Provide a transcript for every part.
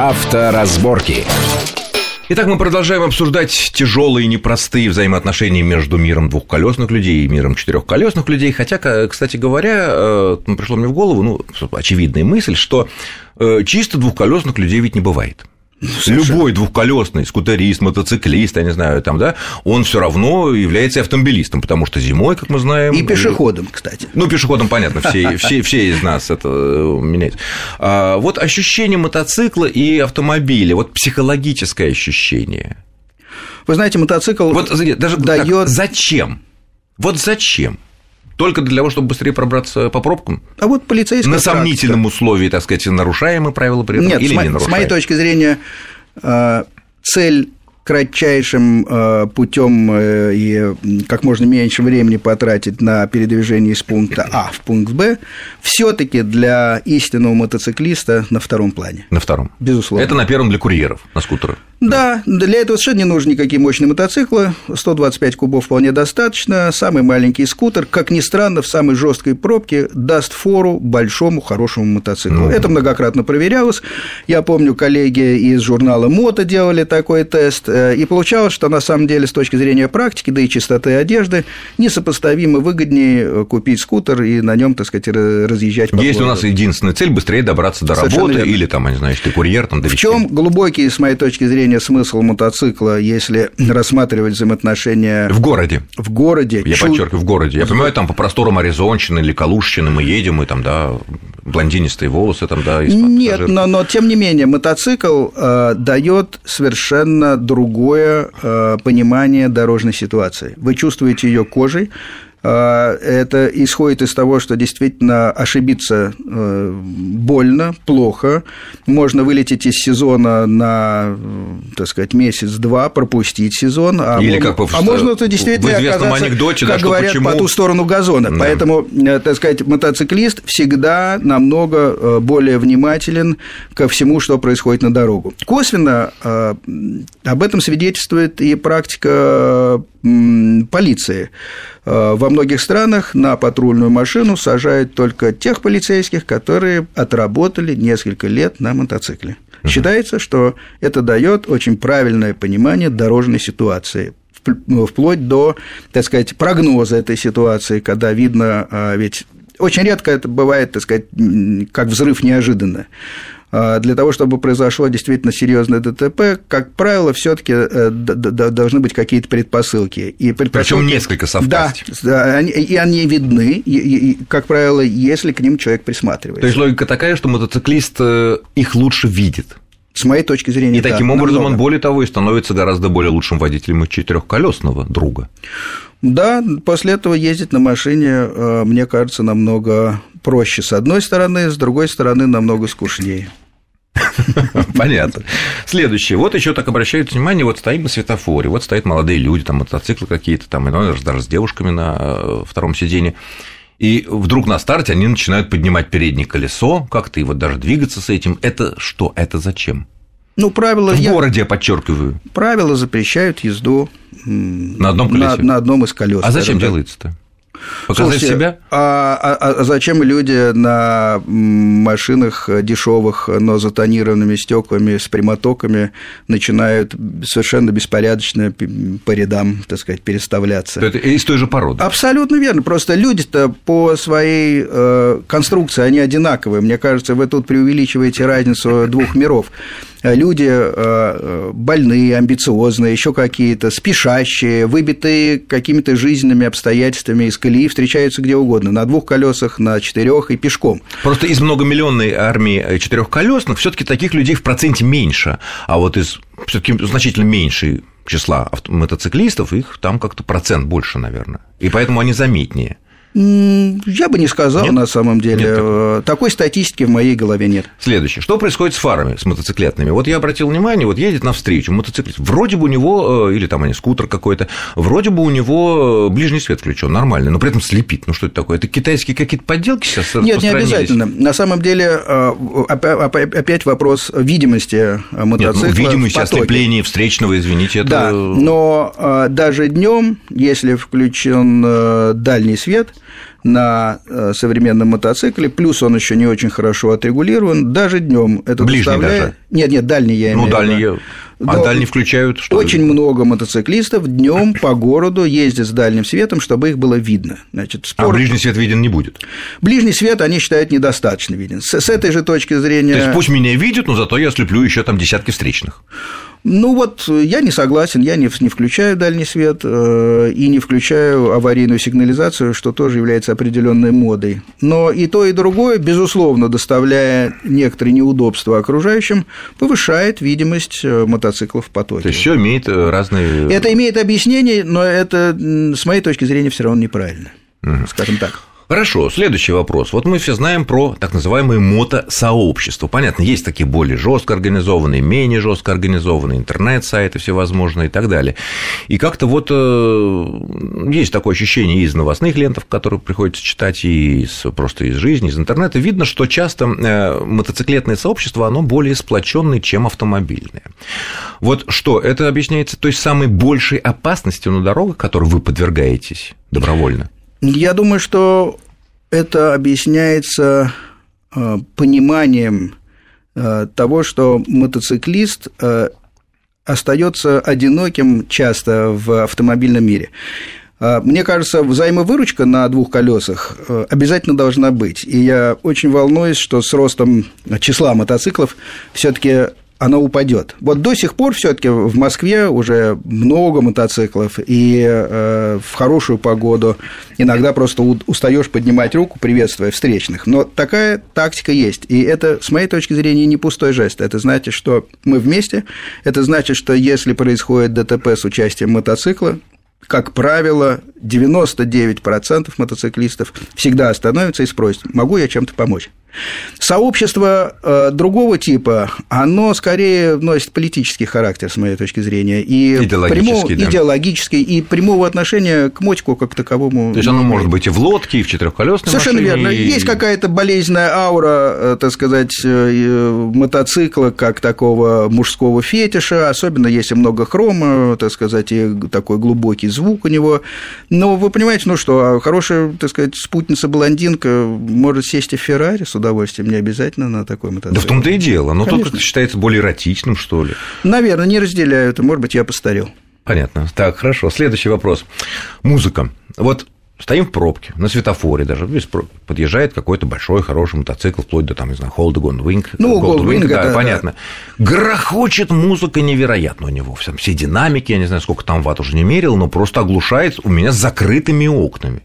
Авторазборки. Итак, мы продолжаем обсуждать тяжелые и непростые взаимоотношения между миром двухколесных людей и миром четырехколесных людей. Хотя, кстати говоря, э, пришло мне в голову, ну, очевидная мысль, что э, чисто двухколесных людей ведь не бывает. Совершенно. Любой двухколесный скутерист, мотоциклист, я не знаю, там, да, он все равно является автомобилистом, потому что зимой, как мы знаем. И пешеходом, кстати. Ну, пешеходом, понятно, все, все, все из нас это э, меняется. А вот ощущение мотоцикла и автомобиля, вот психологическое ощущение. Вы знаете, мотоцикл вот, даже дает. зачем? Вот зачем? Только для того, чтобы быстрее пробраться по пробкам? А вот полицейская На сомнительном практика. условии, так сказать, нарушаемые правила при этом Нет, или с, не нарушаемые? с моей точки зрения, э, цель кратчайшим э, путем э, и как можно меньше времени потратить на передвижение из пункта А в пункт Б, все-таки для истинного мотоциклиста на втором плане. На втором. Безусловно. Это на первом для курьеров, на скутерах. Да, для этого совершенно не нужны никакие мощные мотоциклы. 125 кубов вполне достаточно. Самый маленький скутер, как ни странно, в самой жесткой пробке даст фору большому хорошему мотоциклу. Ну. Это многократно проверялось. Я помню, коллеги из журнала Мото делали такой тест, э, и получалось, что на самом деле с точки зрения практики, да и чистоты одежды, несопоставимо выгоднее э, купить скутер и на нем, так сказать, разъезжать по Есть городу. у нас единственная цель быстрее добраться до Совершенно работы верно. или там, я не знаю, если ты курьер, там В чем глубокий, с моей точки зрения, зрения смысл мотоцикла, если рассматривать взаимоотношения... В городе. В городе. Я Чу... подчеркиваю, в городе. Я понимаю, там по просторам Аризонщины или Калужщины мы едем, и там, да, блондинистые волосы там, да, Нет, но, но тем не менее, мотоцикл э, дает совершенно другое э, понимание дорожной ситуации. Вы чувствуете ее кожей, это исходит из того, что действительно ошибиться э, больно, плохо. Можно вылететь из сезона на, так сказать, месяц-два, пропустить сезон. А Или как а можно это действительно в известном анекдоте, как да, говорят, почему... по ту сторону газона. Да. Поэтому, э, так сказать, мотоциклист всегда намного э, более внимателен ко всему, что происходит на дорогу. Косвенно об этом свидетельствует и практика полиции. Э, во многих странах на патрульную машину сажают только тех полицейских, которые отработали несколько лет на мотоцикле. Считается, что это дает очень правильное понимание дорожной ситуации ну, вплоть до, так сказать, прогноза этой ситуации, когда видно, а, ведь очень редко это бывает, так сказать, как взрыв неожиданно. А, для того, чтобы произошло действительно серьезное ДТП, как правило, все-таки э, должны быть какие-то предпосылки. И предпосылки... Причем несколько совпасть. Да, и они видны, как правило, если к ним человек присматривается. То есть логика такая, что мотоциклист э, их лучше видит. С моей точки зрения, И да, таким образом намного. он, более того, и становится гораздо более лучшим водителем четырехколесного друга. Да, после этого ездить на машине, э, мне кажется, намного проще с одной стороны, с другой стороны намного скучнее. Понятно. Следующее. Вот еще так обращают внимание, вот стоим на светофоре, вот стоят молодые люди, там мотоциклы какие-то, там, и даже с девушками на э, втором сиденье. И вдруг на старте они начинают поднимать переднее колесо, как-то и вот даже двигаться с этим. Это что? Это зачем? Ну, правила... В я... городе, я подчеркиваю. Правила запрещают езду на одном колесе. На, на одном из колес. А зачем делается-то? Показать Слушайте, себя? А, а, а зачем люди на машинах дешевых, но затонированными стеклами с прямотоками начинают совершенно беспорядочно по рядам, так сказать, переставляться? Это из той же породы. Абсолютно верно. Просто люди-то по своей э, конструкции они одинаковые. Мне кажется, вы тут преувеличиваете разницу двух миров. Э, люди э, э, больные, амбициозные, еще какие-то, спешащие, выбитые какими-то жизненными обстоятельствами из колеи встречаются где угодно, на двух колесах, на четырех и пешком. Просто из многомиллионной армии четырехколесных все-таки таких людей в проценте меньше, а вот из все-таки значительно меньше числа мотоциклистов, их там как-то процент больше, наверное. И поэтому они заметнее. Я бы не сказал, нет? на самом деле. Нет такой. такой статистики в моей голове нет. Следующее. Что происходит с фарами, с мотоциклетными? Вот я обратил внимание, вот едет навстречу мотоциклист. Вроде бы у него, э, или там они скутер какой-то, вроде бы у него ближний свет включен, нормальный, но при этом слепит. Ну что это такое? Это китайские какие-то подделки сейчас Нет, не обязательно. На самом деле, э, опять вопрос видимости мотоцикла. Нет, ну, видимости, ослепления встречного, извините, это... Да, но э, даже днем, если включен дальний свет, на э, современном мотоцикле, плюс он еще не очень хорошо отрегулирован, даже днем это Ближний доставляет... даже? Нет, нет, дальний я ну, имею Ну, дальний я... А дальний включают что? Очень много мотоциклистов днем по городу ездят с дальним светом, чтобы их было видно. Значит, а спорт... А ближний свет виден не будет? Ближний свет они считают недостаточно виден. С, с этой же точки зрения... То есть пусть меня видят, но зато я слеплю еще там десятки встречных. Ну вот я не согласен, я не, не включаю дальний свет э, и не включаю аварийную сигнализацию, что тоже является определенной модой. Но и то, и другое, безусловно, доставляя некоторые неудобства окружающим, повышает видимость э, мотоциклов в потоке. То есть все имеет э, разные. Это имеет объяснение, но это, с моей точки зрения, все равно неправильно, угу. скажем так. Хорошо, следующий вопрос. Вот мы все знаем про так называемые мотосообщества. Понятно, есть такие более жестко организованные, менее жестко организованные, интернет-сайты всевозможные и так далее. И как-то вот э, есть такое ощущение из новостных лентов, которые приходится читать, и из, просто из жизни, из интернета. Видно, что часто э, мотоциклетное сообщество, оно более сплоченное, чем автомобильное. Вот что, это объясняется той самой большей опасностью на дорогах, которой вы подвергаетесь добровольно? Я думаю, что это объясняется э, пониманием э, того, что мотоциклист э, остается одиноким часто в автомобильном мире. Мне кажется, взаимовыручка на двух колесах обязательно должна быть. И я очень волнуюсь, что с ростом числа мотоциклов все-таки она упадет. Вот до сих пор все-таки в Москве уже много мотоциклов, и э, в хорошую погоду иногда просто устаешь поднимать руку, приветствуя встречных. Но такая тактика есть. И это, с моей точки зрения, не пустой жест. Это значит, что мы вместе. Это значит, что если происходит ДТП с участием мотоцикла, как правило, 99% мотоциклистов всегда остановятся и спросят, могу я чем-то помочь. Сообщество э, другого типа, оно скорее носит политический характер, с моей точки зрения, и идеологический, прямого, да. идеологический и прямого отношения к мотику как таковому. То есть оно может быть и в лодке, и в четырехколесной Совершенно машине. верно. И... Есть какая-то болезненная аура, э, так сказать, э, мотоцикла как такого мужского фетиша, особенно если много хрома, так сказать, и такой глубокий звук у него. Но вы понимаете, ну что, хорошая, так сказать, спутница-блондинка может сесть в Феррари с удовольствием, не обязательно на такой мотоцикл. Да в том-то и дело, но Конечно. только считается более эротичным, что ли. Наверное, не разделяю это, может быть, я постарел. Понятно. Так, хорошо. Следующий вопрос. Музыка. Вот стоим в пробке, на светофоре даже, подъезжает какой-то большой, хороший мотоцикл, вплоть до, там, не знаю, Hold Wing. Ну, Gold Wing, да, да, понятно. Да. Грохочет музыка невероятно у него, все, все динамики, я не знаю, сколько там ватт уже не мерил, но просто оглушает у меня с закрытыми окнами.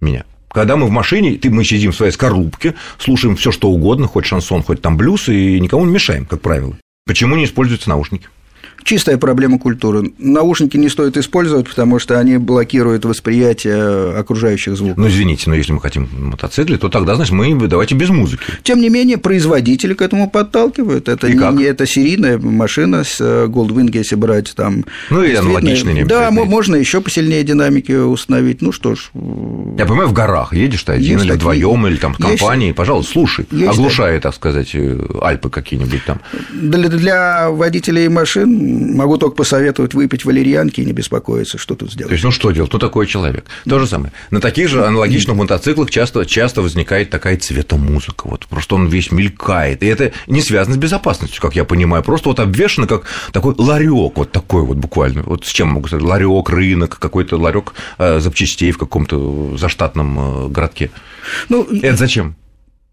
Меня. Когда мы в машине, ты, мы сидим в своей скорлупке, слушаем все что угодно, хоть шансон, хоть там блюз, и никому не мешаем, как правило. Почему не используются наушники? Чистая проблема культуры. Наушники не стоит использовать, потому что они блокируют восприятие окружающих звуков. Ну, извините, но если мы хотим мотоцикле, то тогда, значит, мы давайте без музыки. Тем не менее, производители к этому подталкивают. Это И не, как? не это серийная машина с э, Goldwing, если брать там. Ну, и аналогичные не Да, можно еще посильнее динамики установить. Ну что ж. Я понимаю, в горах едешь ты один есть или вдвоем, или там в компании, есть, пожалуйста, слушай, есть оглушай, так сказать, э, Альпы какие-нибудь там. Для, для водителей машин могу только посоветовать выпить валерьянки и не беспокоиться, что тут сделать. То есть, ну что делать? Кто такой человек? То же самое. На таких же аналогичных мотоциклах часто, часто возникает такая цветомузыка. Вот просто он весь мелькает. И это не связано с безопасностью, как я понимаю. Просто вот обвешено как такой ларек, вот такой вот буквально. Вот с чем могу сказать? Ларек, рынок, какой-то ларек э, запчастей в каком-то заштатном э, городке. Ну, это зачем?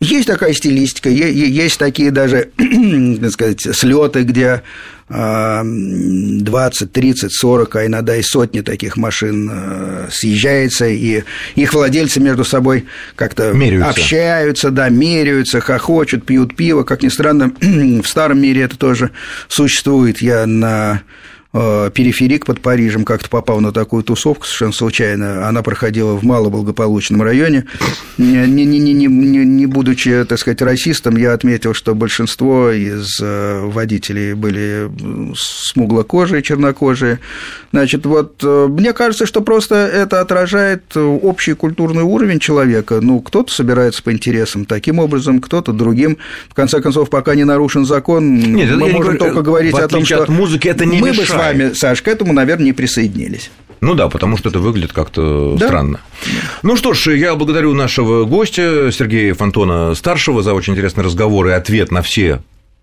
Есть такая стилистика, есть такие даже, так сказать, слеты, где 20, 30, 40, а иногда и сотни таких машин э, съезжается, и их владельцы между собой как-то общаются, да, меряются, хохочут, пьют пиво. Как ни странно, в старом мире это тоже существует. Я на периферик под Парижем, как-то попал на такую тусовку совершенно случайно. Она проходила в малоблагополучном районе. Не, не, не, не, не будучи, так сказать, расистом, я отметил, что большинство из э, водителей были смуглокожие, чернокожие. Значит, вот э, мне кажется, что просто это отражает общий культурный уровень человека. Ну, кто-то собирается по интересам таким образом, кто-то другим. В конце концов, пока не нарушен закон, Нет, мы можем говорю, только говорить о том, что от музыки это не мы мешает. Вами, Саш, к этому, наверное, не присоединились. Ну да, потому что это выглядит как-то да. странно. Ну что ж, я благодарю нашего гостя Сергея Фонтона старшего за очень интересный разговор и ответ на все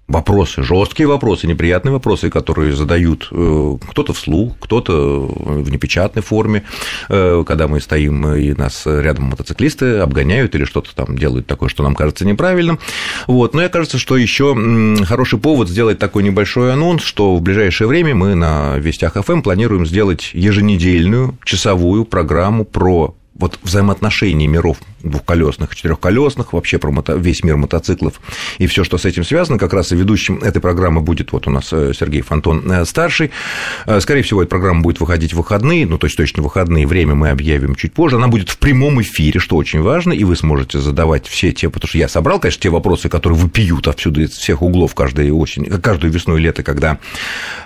вопросы, жесткие вопросы, неприятные вопросы, которые задают э, кто-то вслух, кто-то в непечатной форме, э, когда мы стоим и нас рядом мотоциклисты обгоняют или что-то там делают такое, что нам кажется неправильным. Вот. Но мне кажется, что еще хороший повод сделать такой небольшой анонс, что в ближайшее время мы на Вестях ФМ планируем сделать еженедельную часовую программу про вот взаимоотношения миров двухколесных, четырехколесных, вообще про мото... весь мир мотоциклов и все, что с этим связано. Как раз и ведущим этой программы будет вот у нас э, Сергей Фонтон э, старший. Э, скорее всего, эта программа будет выходить в выходные, ну, то есть точно выходные, время мы объявим чуть позже. Она будет в прямом эфире, что очень важно, и вы сможете задавать все те, потому что я собрал, конечно, те вопросы, которые выпьют отсюда из всех углов каждую осень, каждую весну и лето, когда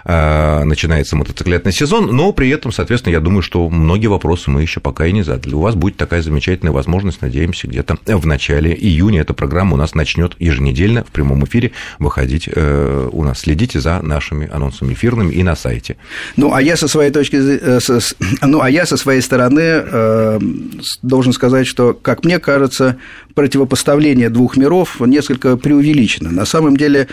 начинается мотоциклетный сезон, но при этом, соответственно, я думаю, что многие вопросы мы еще пока и не задали у вас будет такая замечательная возможность, надеемся, где-то в начале июня эта программа у нас начнет еженедельно в прямом эфире выходить э, у нас. Следите за нашими анонсами эфирными и на сайте. Ну, а я со своей точки э, ну, а я со своей стороны э, должен сказать, что, как мне кажется, противопоставление двух миров несколько преувеличено. На самом деле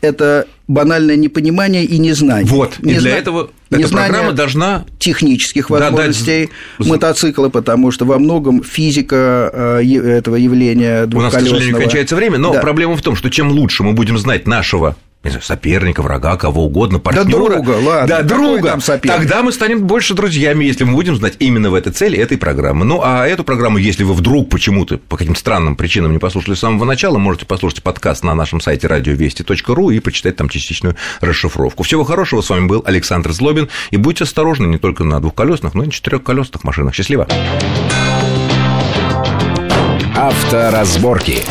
это банальное непонимание и незнание. Вот, и для этого эта программа должна... технических возможностей да, да... мотоцикла, потому что во многом физика э, этого явления двухколесного... У нас, к сожалению, кончается время, но да. проблема в том, что чем лучше мы будем знать нашего не знаю, соперника, врага, кого угодно, партнера. Да друга, ладно. Да, друга. Там соперник? Тогда мы станем больше друзьями, если мы будем знать именно в этой цели этой программы. Ну, а эту программу, если вы вдруг почему-то по каким-то странным причинам не послушали с самого начала, можете послушать подкаст на нашем сайте радиовести.ру и почитать там частичную расшифровку. Всего хорошего. С вами был Александр Злобин. И будьте осторожны не только на двухколесных, но и на четырехколесных машинах. Счастливо. Авторазборки.